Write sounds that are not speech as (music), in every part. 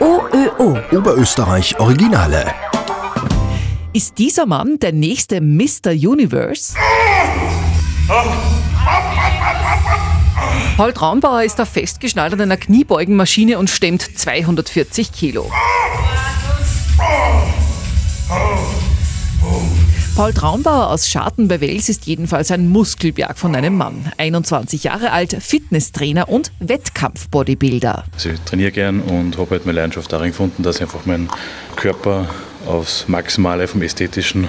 OÖO. Oberösterreich Originale. Ist dieser Mann der nächste Mr. Universe? Paul Traumbauer ist da festgeschneidert an einer Kniebeugenmaschine und stemmt 240 Kilo. Paul Traumbauer aus Scharten bei Wels ist jedenfalls ein Muskelberg von einem Mann. 21 Jahre alt, Fitnesstrainer und Wettkampf-Bodybuilder. Also ich trainiere gern und habe halt meine Leidenschaft darin gefunden, dass ich einfach meinen Körper aufs Maximale vom Ästhetischen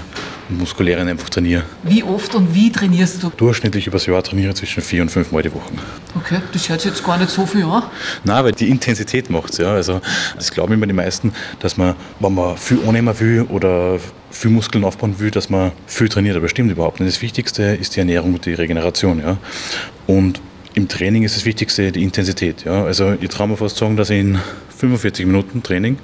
Muskulären einfach trainiere. Wie oft und wie trainierst du? Durchschnittlich übers Jahr trainiere ich zwischen vier und fünf Mal die Woche. Okay, das hört sich jetzt gar nicht so viel an. Nein, weil die Intensität macht es. Ja. Also, das glauben immer die meisten, dass man, wenn man viel annehmen will oder viel Muskeln aufbauen will, dass man viel trainiert. Aber das stimmt überhaupt nicht. Das Wichtigste ist die Ernährung und die Regeneration. Ja. Und im Training ist das Wichtigste die Intensität. Ja. Also ich traue mir fast sagen, dass ich in 45 Minuten Training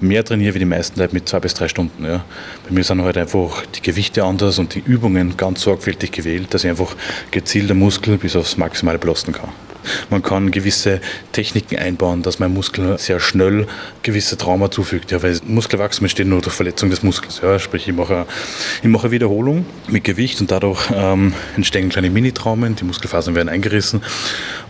mehr trainiere wie die meisten Leute mit zwei bis drei Stunden. Ja. Bei mir sind halt einfach die Gewichte anders und die Übungen ganz sorgfältig gewählt, dass ich einfach gezielt den Muskel bis aufs Maximale belasten kann. Man kann gewisse Techniken einbauen, dass mein Muskel sehr schnell gewisse Trauma zufügt. Ja, weil Muskelwachstum entsteht nur durch Verletzung des Muskels. Ja, sprich, ich mache, ich mache Wiederholung mit Gewicht und dadurch ähm, entstehen kleine Mini-Traumen, die Muskelfasern werden eingerissen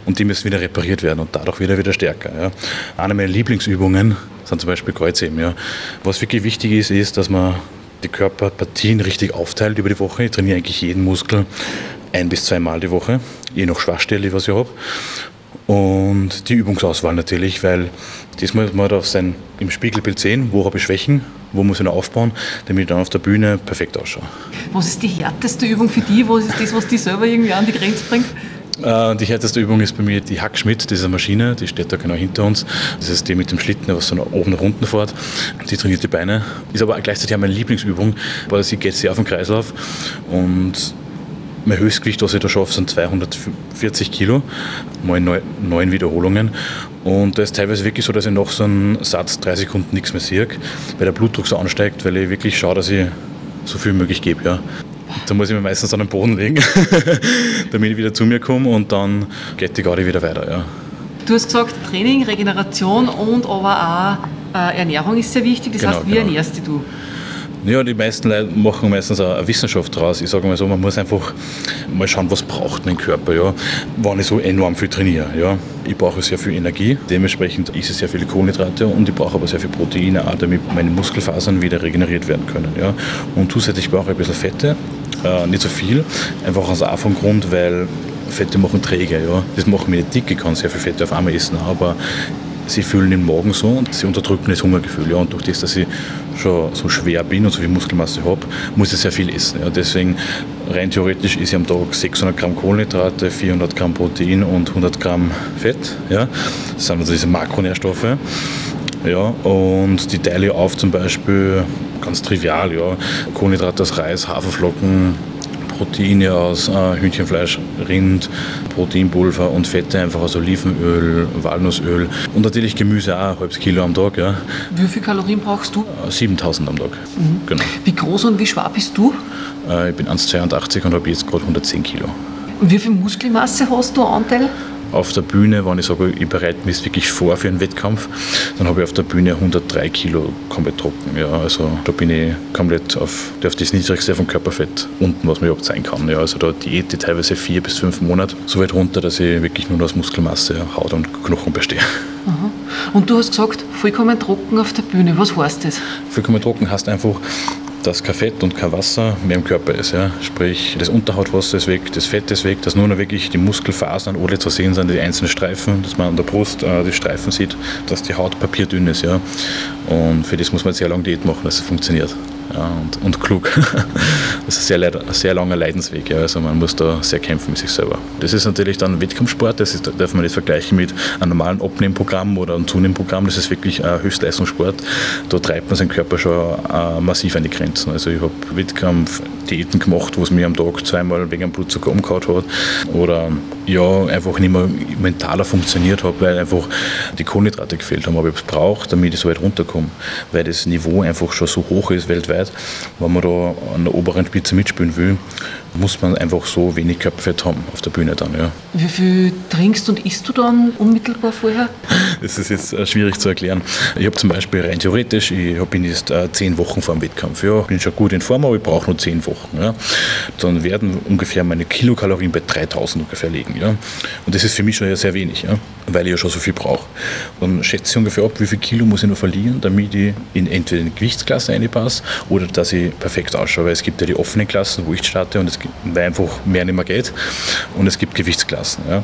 und die müssen wieder repariert werden und dadurch wieder wieder stärker. Ja. Eine meiner Lieblingsübungen sind zum Beispiel Kreuzheben. Ja. Was wirklich wichtig ist, ist, dass man die Körperpartien richtig aufteilt über die Woche. Ich trainiere eigentlich jeden Muskel ein bis zweimal die Woche, je nach Schwachstelle, was ich habe. Und die Übungsauswahl natürlich, weil das muss man auf sein, im Spiegelbild sehen, wo habe ich Schwächen, wo muss ich noch aufbauen, damit ich dann auf der Bühne perfekt ausschaue. Was ist die härteste Übung für dich? Was ist das, was dich selber irgendwie an die Grenze bringt? Äh, die härteste Übung ist bei mir die Hackschmidt, diese Maschine, die steht da genau hinter uns. Das ist die mit dem Schlitten, was so nach oben nach unten fährt. Die trainiert die Beine. Ist aber gleichzeitig auch meine Lieblingsübung, weil sie geht sehr auf den Kreislauf und mein Höchstgewicht, was ich da schaffe, sind 240 Kilo, mal neun, neun Wiederholungen. Und da ist teilweise wirklich so, dass ich nach so einem Satz drei Sekunden nichts mehr sehe, weil der Blutdruck so ansteigt, weil ich wirklich schaue, dass ich so viel möglich gebe. Ja. Da muss ich mir meistens an den Boden legen, (laughs) damit ich wieder zu mir komme und dann geht die Garde wieder weiter. Ja. Du hast gesagt, Training, Regeneration und aber auch äh, Ernährung ist sehr wichtig. Das Genau, heißt, wie genau. ernährst dich du? Ja, die meisten Leute machen meistens eine Wissenschaft draus. Ich sage mal so, man muss einfach mal schauen, was braucht mein Körper, ja. Wenn ich so enorm viel trainiere, ja. Ich brauche sehr viel Energie, dementsprechend esse ich sehr viele Kohlenhydrate und ich brauche aber sehr viel Proteine, auch damit meine Muskelfasern wieder regeneriert werden können, ja. Und zusätzlich brauche ich ein bisschen Fette, äh, nicht so viel, einfach aus einem Grund, weil Fette machen träge, ja. Das macht mich nicht dick, ich kann sehr viel Fette auf einmal essen, aber sie fühlen den Magen so und sie unterdrücken das Hungergefühl. Ja. Und durch das, dass ich schon so schwer bin und so viel Muskelmasse habe, muss ich sehr viel essen. Ja. Deswegen rein theoretisch ist ich am Tag 600 Gramm Kohlenhydrate, 400 Gramm Protein und 100 Gramm Fett. Ja. Das sind also diese Makronährstoffe. Ja, und die teile ich auf zum Beispiel ganz trivial, ja. Kohlenhydrate aus Reis, Haferflocken, Proteine aus äh, Hühnchenfleisch, Rind, Proteinpulver und Fette einfach aus Olivenöl, Walnussöl und natürlich Gemüse auch, ein halbes Kilo am Tag, ja. Wie viel Kalorien brauchst du? Äh, 7000 am Tag. Genau. Wie groß und wie schwer bist du? Äh, ich bin 1,82 und habe jetzt gerade 110 Kilo. Und wie viel Muskelmasse hast du Anteil? Auf der Bühne, wenn ich sage, ich bereite mich wirklich vor für einen Wettkampf, dann habe ich auf der Bühne 103 Kilo komplett trocken. Ja, also da bin ich komplett auf, auf das niedrigste vom Körperfett unten, was man überhaupt sein kann. Ja, also da diete ich teilweise vier bis fünf Monate so weit runter, dass ich wirklich nur aus Muskelmasse, Haut und Knochen bestehe. Und du hast gesagt, vollkommen trocken auf der Bühne. Was heißt das? Vollkommen trocken heißt einfach, dass kein Fett und kein Wasser mehr im Körper ist. Ja. Sprich, das Unterhautwasser ist weg, das Fett ist weg, dass nur noch wirklich die Muskelfasern alle zu sehen sind, die einzelnen Streifen, dass man an der Brust äh, die Streifen sieht, dass die Haut papierdünn ist. Ja. Und für das muss man sehr lange Diät machen, dass es funktioniert. Ja, und, und klug. (laughs) Das ist ein sehr, sehr langer Leidensweg. Ja. Also man muss da sehr kämpfen mit sich selber. Das ist natürlich dann Wettkampfsport, das ist, darf man nicht vergleichen mit einem normalen Abnehmprogramm oder einem Zunehmprogramm. Das ist wirklich ein Höchstleistungssport. Da treibt man seinen Körper schon äh, massiv an die Grenzen. Also ich habe Wettkampf Diäten gemacht, wo es mir am Tag zweimal wegen Blutzucker umgehauen hat oder ja, einfach nicht mehr mentaler funktioniert habe, weil einfach die Kohlenhydrate gefehlt haben. Aber ich braucht, damit ich so weit runterkomme, weil das Niveau einfach schon so hoch ist weltweit. Wenn man da an der oberen Spitze mitspielen will, muss man einfach so wenig Körperfett haben auf der Bühne dann. Ja. Wie viel trinkst und isst du dann unmittelbar vorher? (laughs) Das ist jetzt äh, schwierig zu erklären. Ich habe zum Beispiel rein theoretisch, ich bin jetzt äh, zehn Wochen vor dem Wettkampf. Ja, bin schon gut in Form, aber ich brauche nur zehn Wochen. Ja. Dann werden ungefähr meine Kilokalorien bei 3000 ungefähr liegen. Ja. Und das ist für mich schon sehr wenig, ja, weil ich ja schon so viel brauche. Dann schätze ich ungefähr ab, wie viel Kilo muss ich noch verlieren, damit ich in entweder in die Gewichtsklasse reinpasse oder dass ich perfekt ausschaue. Weil es gibt ja die offenen Klassen, wo ich starte und es gibt, weil einfach mehr nicht mehr geht. Und es gibt Gewichtsklassen. Ja.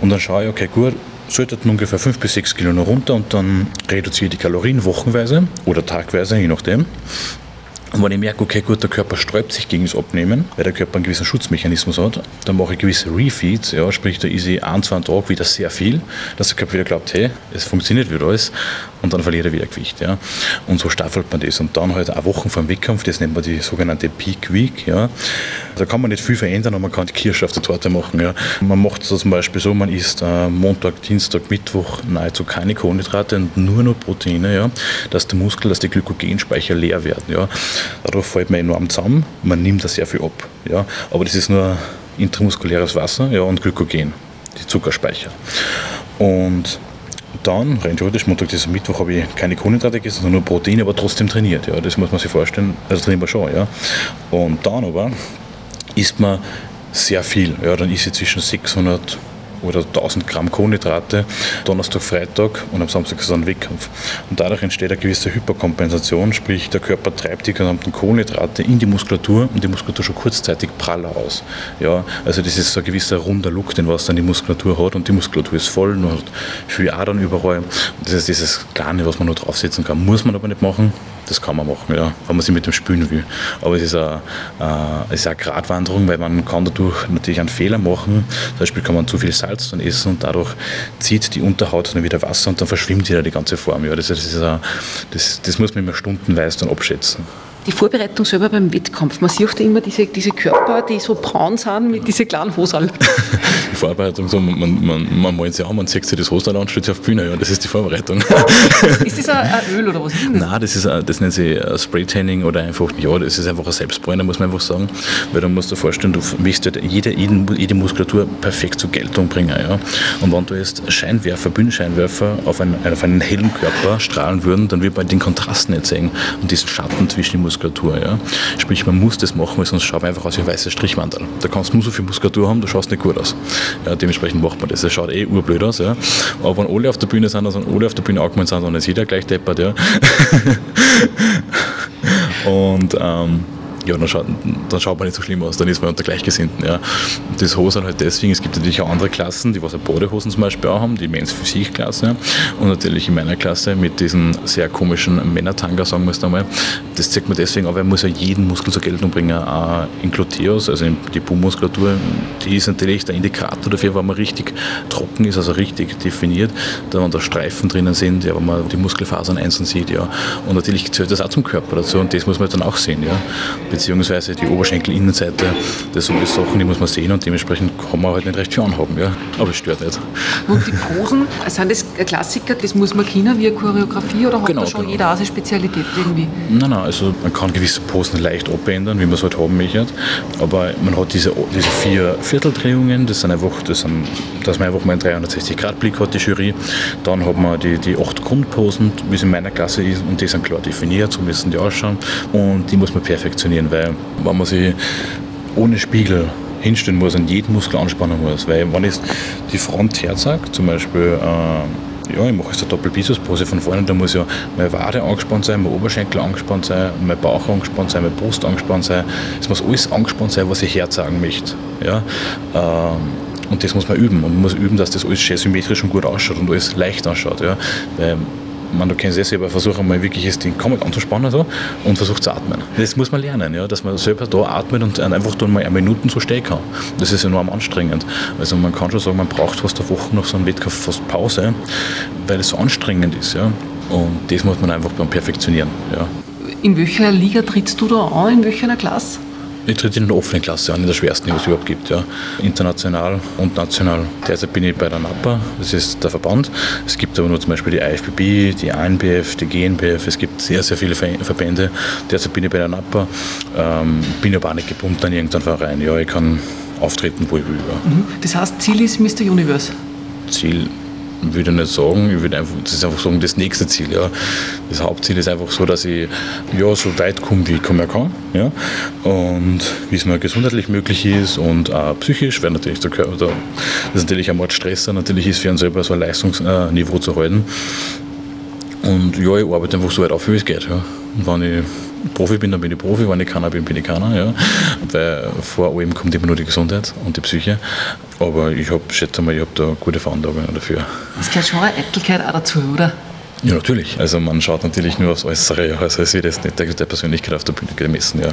Und dann schaue ich, okay, gut, sollten ungefähr 5 bis 6 Kilo noch runter und dann reduziere ich die Kalorien wochenweise oder tagweise, je nachdem. Und wenn ich merke, okay, gut, der Körper sträubt sich gegen das Abnehmen, weil der Körper einen gewissen Schutzmechanismus hat, dann mache ich gewisse Refeeds, ja, sprich, da ist ich ein, zwei Tage wieder sehr viel, dass der Körper wieder glaubt, hey, es funktioniert wieder alles und dann verliert er wieder Gewicht. Ja. Und so staffelt man das. Und dann halt auch Wochen vor dem Wettkampf, das nennt man die sogenannte Peak Week. Ja. Da kann man nicht viel verändern, aber man kann die Kirsche auf der Torte machen. Ja. Man macht es zum Beispiel so, man isst äh, Montag, Dienstag, Mittwoch nahezu keine Kohlenhydrate und nur noch Proteine, ja, dass der Muskel, dass die Glykogenspeicher leer werden. Ja. Dadurch fällt man enorm zusammen, man nimmt da sehr viel ab. Ja. Aber das ist nur intramuskuläres Wasser ja, und Glykogen, die Zuckerspeicher. Und dann, rein theoretisch, Montag, bis Mittwoch habe ich keine Kohlenhydrate gegessen, sondern nur Proteine, aber trotzdem trainiert. Ja, das muss man sich vorstellen. Also trainieren wir schon. Ja. Und dann aber isst man sehr viel. Ja, dann ist ich zwischen 600 oder 1000 Gramm Kohlenhydrate, Donnerstag, Freitag und am Samstag ist dann Wettkampf. Und dadurch entsteht eine gewisse Hyperkompensation, sprich der Körper treibt die gesamten Kohlenhydrate in die Muskulatur und die Muskulatur schon kurzzeitig praller aus. Ja, also das ist so ein gewisser runder Look, den was dann die Muskulatur hat und die Muskulatur ist voll und hat viel Adern überall. das ist dieses Kleine, was man nur draufsetzen kann. Muss man aber nicht machen, das kann man machen, ja, wenn man sich mit dem spülen will. Aber es ist eine, äh, eine Gratwanderung, weil man kann dadurch natürlich einen Fehler machen. Zum Beispiel kann man zu viel Salz dann essen und dadurch zieht die Unterhaut dann wieder Wasser und dann verschwimmt wieder die ganze Form. Ja, das, ist, das, das, das muss man immer stundenweise dann abschätzen die Vorbereitung selber beim Wettkampf. Man sieht ja immer diese, diese Körper, die so braun sind mit diesen kleinen Hosen. (laughs) Die Vorbereitung, so, man, man, man malt sich an, man zieht sich das Hosen an und stellt sich auf die Bühne. Ja, das ist die Vorbereitung. (laughs) Ist das ein, Öl oder was? Nein, das, ist, das nennt sich Spray-Tanning oder einfach, ja, das ist einfach ein Selbstbräuner, muss man einfach sagen. Weil du musst dir vorstellen, du möchtest halt jede, jede Muskulatur perfekt zur Geltung bringen. Ja. Und wenn du jetzt Scheinwerfer, Bühnenscheinwerfer auf einen, auf einen hellen Körper strahlen würden, dann würde man den Kontrast nicht sehen und diesen Schatten zwischen den Muskeln Muskulatur. Ja? Sprich, man muss das machen, weil sonst schaut man einfach aus wie ein weißes Strichwandel. Da kannst du nur so viel Muskulatur haben, du schaust nicht gut aus. Ja, dementsprechend macht man das. Das schaut eh urblöd aus. Ja? Aber wenn alle auf der Bühne sind, also alle auf der Bühne angemeldet sind, dann ist jeder gleich deppert. Ja? (laughs) Und ähm, ja, dann schaut, dann schaut man nicht so schlimm aus, dann ist man unter Gleichgesinnten. Ja. Das Hosen halt deswegen, es gibt natürlich auch andere Klassen, die was Badehosen zum Beispiel auch haben, die Men's Physik-Klasse und natürlich in meiner Klasse mit diesen sehr komischen Männertanga, sagen wir es einmal. Das zeigt man deswegen, aber er muss ja jeden Muskel zur Geltung bringen, auch in Gluteus, also die Po-Muskulatur, die ist natürlich der Indikator dafür, wenn man richtig trocken ist, also richtig definiert, da wenn da Streifen drinnen sind, ja, wenn man die Muskelfasern einzeln sieht, ja. Und natürlich zählt das auch zum Körper dazu und das muss man dann auch sehen, ja beziehungsweise die Oberschenkelinnenseite, das sind alles Sachen, die muss man sehen und dementsprechend kann man halt nicht recht viel anhaben, ja. aber es stört nicht. Und die Posen, sind das Klassiker, das muss man kennen wie eine Choreografie oder hat genau, da schon genau. jeder seine Spezialität irgendwie? Nein, nein, also man kann gewisse Posen leicht abändern, wie man es halt haben möchte, aber man hat diese, diese vier Vierteldrehungen, das sind einfach, das sind, dass man einfach mal einen 360-Grad-Blick hat, die Jury, dann hat man die, die acht Grundposen, wie es in meiner Klasse ist und die sind klar definiert, so müssen die ausschauen und die muss man perfektionieren weil wenn man sich ohne Spiegel hinstellen muss und jeden Muskel anspannen muss, weil wenn ich die Front herzage, zum Beispiel äh, ja, ich mache jetzt eine Doppelbizeps-Pose von vorne, da muss ja meine Wade angespannt sein, mein Oberschenkel angespannt sein, mein Bauch angespannt sein, meine Brust angespannt sein. Es muss alles angespannt sein, was ich herzagen möchte. Ja? Ähm, und das muss man üben. Und man muss üben, dass das alles schön symmetrisch und gut ausschaut und alles leicht ausschaut. Ja? Weil man, du kennst es selber, versuche mal wirklich das Ding komplett anzuspannen so, und versucht zu atmen. Das muss man lernen, ja, dass man selber da atmet und einfach dann mal eine Minute so stehen kann. Das ist enorm anstrengend. Also man kann schon sagen, man braucht fast eine Woche nach so einem Wettkampf fast Pause, weil es so anstrengend ist. Ja. Und das muss man einfach beim Perfektionieren. Ja. In welcher Liga trittst du da an? In welcher Klasse? Ich tritt in der offenen Klasse an, in der schwersten, die es überhaupt gibt. Ja. International und national. Derzeit bin ich bei der NAPA, das ist der Verband. Es gibt aber nur zum Beispiel die IFBB, die ANBF, die GNBF. Es gibt sehr, sehr viele Verbände. Derzeit bin ich bei der NAPA. Ähm, bin aber auch nicht gebunden an irgendeinen Verein. Ja, ich kann auftreten, wo ich will. Ja. Mhm. Das heißt, Ziel ist Mr. Universe? Ziel würde ich nicht sagen, ich würde einfach, das ist einfach sagen, das nächste Ziel. Ja. Das Hauptziel ist einfach so, dass ich ja, so weit komme, wie ich kommen kann. Ja. Und wie es mir gesundheitlich möglich ist und auch psychisch, weil natürlich der Körper, das ist natürlich ein Mordstresser, natürlich ist für einen selber so ein Leistungsniveau zu halten. Und ja, ich arbeite einfach so weit auf, wie es geht. Ja. Und wenn ich Profi bin, dann bin ich Profi, wenn ich keiner bin, bin ich keiner. Ja. Weil vor allem kommt immer nur die Gesundheit und die Psyche. Aber ich habe, schätze mal, ich habe da gute Veranlagung dafür. Das gehört schon eine Eitelkeit auch dazu, oder? Ja, natürlich. Also man schaut natürlich nur aufs Äußere, ja. also es wird jetzt nicht der, der Persönlichkeit auf der Bühne gemessen. Ja.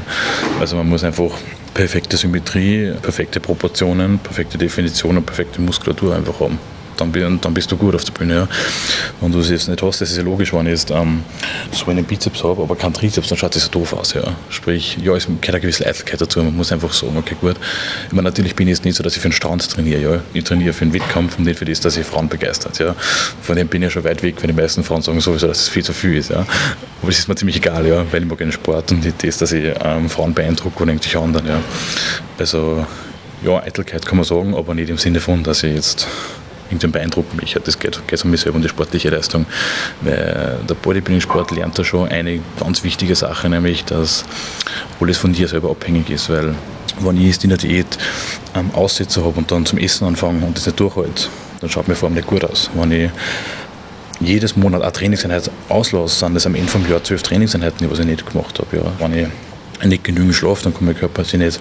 Also man muss einfach perfekte Symmetrie, perfekte Proportionen, perfekte Definition und perfekte Muskulatur einfach haben dann, dann bist du gut auf der Bühne. Ja. Wenn du es jetzt nicht hast, das ist ja logisch, wenn ich jetzt ähm, so einen Bizeps habe, aber keinen Trizeps, dann schaut das so doof aus. Ja. Sprich, ja, es gehört eine gewisse Eitelkeit dazu. Man muss einfach sagen, okay, gut. Ich meine, natürlich bin ich jetzt nicht so, dass ich für den Strand trainiere. Ja. Ich trainiere für den Wettkampf und nicht für das, dass ich Frauen begeistert. Ja. Von dem bin ich ja schon weit weg, wenn die meisten Frauen sagen sowieso, dass es viel zu viel ist. Ja. Aber es ist mir ziemlich egal, ja, weil ich mag den Sport und nicht das, dass ich ähm, Frauen beeindrucke oder irgendwelche anderen. Ja. Also, ja, Eitelkeit kann man sagen, aber nicht im Sinne von, dass ich jetzt irgendwann beeindrucken mich. Das geht, geht um mich selber und die sportliche Leistung. Weil der Bodybuilding-Sport lernt da schon eine ganz wichtige Sache, nämlich, dass alles von dir selber abhängig ist. Weil, wenn ich jetzt in der Diät ähm, Aussetzer habe und dann zum Essen anfange und das nicht durchhalte, dann schaut mir vor allem nicht gut aus. Wenn ich jedes Monat eine Trainingseinheit auslasse, sind das am Ende vom Jahr zwölf Trainingseinheiten, was ich nicht gemacht habe. Ja. Wenn ich nicht genügend Schlaf, dann kann mein Körper sich nicht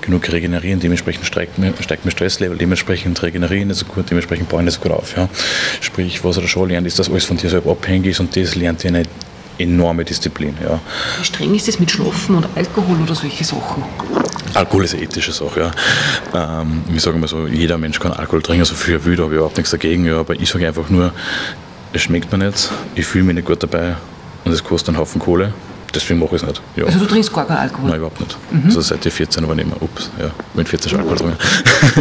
genug regenerieren, dementsprechend steigt mein, steigt mein Stresslevel, dementsprechend regenerieren nicht so gut, dementsprechend bauen nicht so gut auf. Ja. Sprich, was er schon lernt, ist, dass alles von dir selber abhängig ist und das lernt ihr eine enorme Disziplin. Ja. Wie streng ist das mit Schlafen und Alkohol oder solche Sachen? Alkohol ist eine ethische Sache. Ja. Ähm, ich sage mal so, jeder Mensch kann Alkohol trinken, so viel er will, da habe ich überhaupt nichts dagegen. Ja. Aber ich sage einfach nur, es schmeckt mir nicht, ich fühle mich nicht gut dabei und es kostet einen Haufen Kohle deswegen mache ich es nicht. Ja. Also du trinkst gar keinen Alkohol? Nein, überhaupt nicht. Mhm. Also seit ich 14 war nicht mehr, ups, ja, mit 14 schon Alkohol trinken.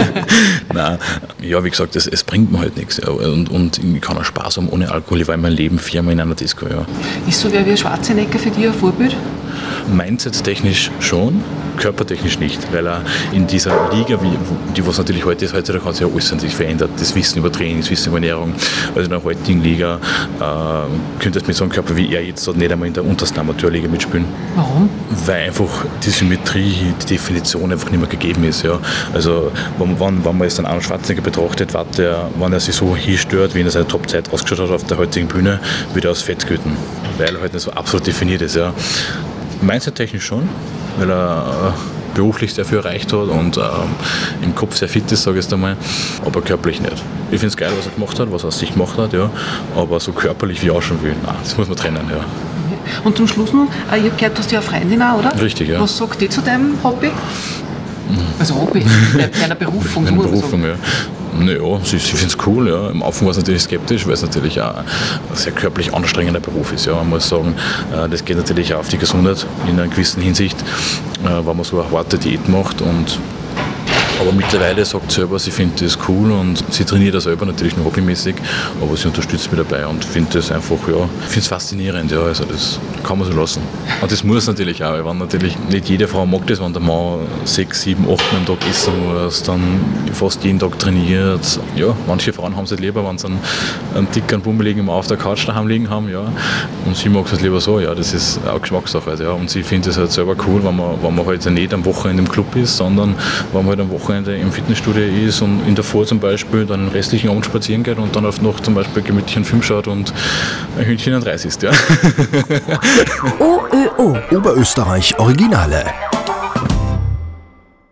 (laughs) Nein, ja, wie gesagt, es, es bringt mir halt nichts. Ja. Und, und ich kann auch Spaß haben ohne Alkohol. Ich war in meinem Leben viermal in einer Disco, ja. Ist so wer wie Schwarzenegger für dich ein Vorbild? Mindset-technisch schon, körpertechnisch nicht, weil er in dieser Liga, wie, die was natürlich heute ist, heute hat sich ja alles an sich verändert. Das Wissen über Training, das Wissen über Ernährung. Also in der heutigen Liga äh, könnte es mit so einem Körper wie er jetzt nicht einmal in der untersten Amateurliga mitspielen. Warum? Weil einfach die Symmetrie, die Definition einfach nicht mehr gegeben ist. Ja. Also wenn, wenn, wenn man jetzt einen Arnold Schwarzenegger betrachtet, war der, wenn er sich so hinstört, wie in seiner Topzeit ausgeschaut hat auf der heutigen Bühne, würde er aus Fett götten, weil er halt nicht so absolut definiert ist. Ja. Mindset-technisch schon, weil er äh, beruflich sehr viel erreicht hat und ähm, im Kopf sehr fit ist, sage ich jetzt einmal, aber körperlich nicht. Ich finde es geil, was er gemacht hat, was er aus sich gemacht hat, ja, aber so körperlich wie auch schon will, nein, das muss man trennen, ja. Und zum Schluss noch, äh, ich habe gehört, du hast ja eine Freundin auch, oder? Richtig, ja. Was sagt die zu deinem Hobby? Also Hobby, (laughs) deiner Berufung. Meine Berufung, ja. Naja, sie, sie findet es cool. Ja. Am Anfang war es natürlich skeptisch, weil es natürlich auch ein sehr körperlich anstrengender Beruf ist. Ja. Man muss sagen, äh, das geht natürlich auch auf die Gesundheit in einer gewissen Hinsicht, äh, weil man so eine harte Diät macht und aber mittlerweile sagt sie selber, sie findet das cool und sie trainiert das selber natürlich nur hobbymäßig, aber sie unterstützt mich dabei und findet das einfach, ja, finde es faszinierend, ja, also das kann man so lassen. Und das muss natürlich auch, weil natürlich nicht jede Frau mag das, wenn der Mann sechs, sieben, acht Mal am Tag essen muss, dann fast jeden Tag trainiert. Ja, manche Frauen haben es halt lieber, wenn sie einen, einen dicken, bummeligen auf der Couch daheim liegen haben, ja, und sie mag es halt lieber so, ja, das ist auch Geschmackssache, ja, und sie findet es halt selber cool, wenn man, wenn man halt nicht am Wochenende im Club ist, sondern wenn man halt am Wochenende Wochenende im Fitnessstudio ist und in der Vor zum Beispiel dann den restlichen Abend spazieren geht und dann auf noch zum Beispiel gemütlich einen Film schaut und ein Hühnchen an Reis isst. Ja. (laughs) OÖO Oberösterreich Originale.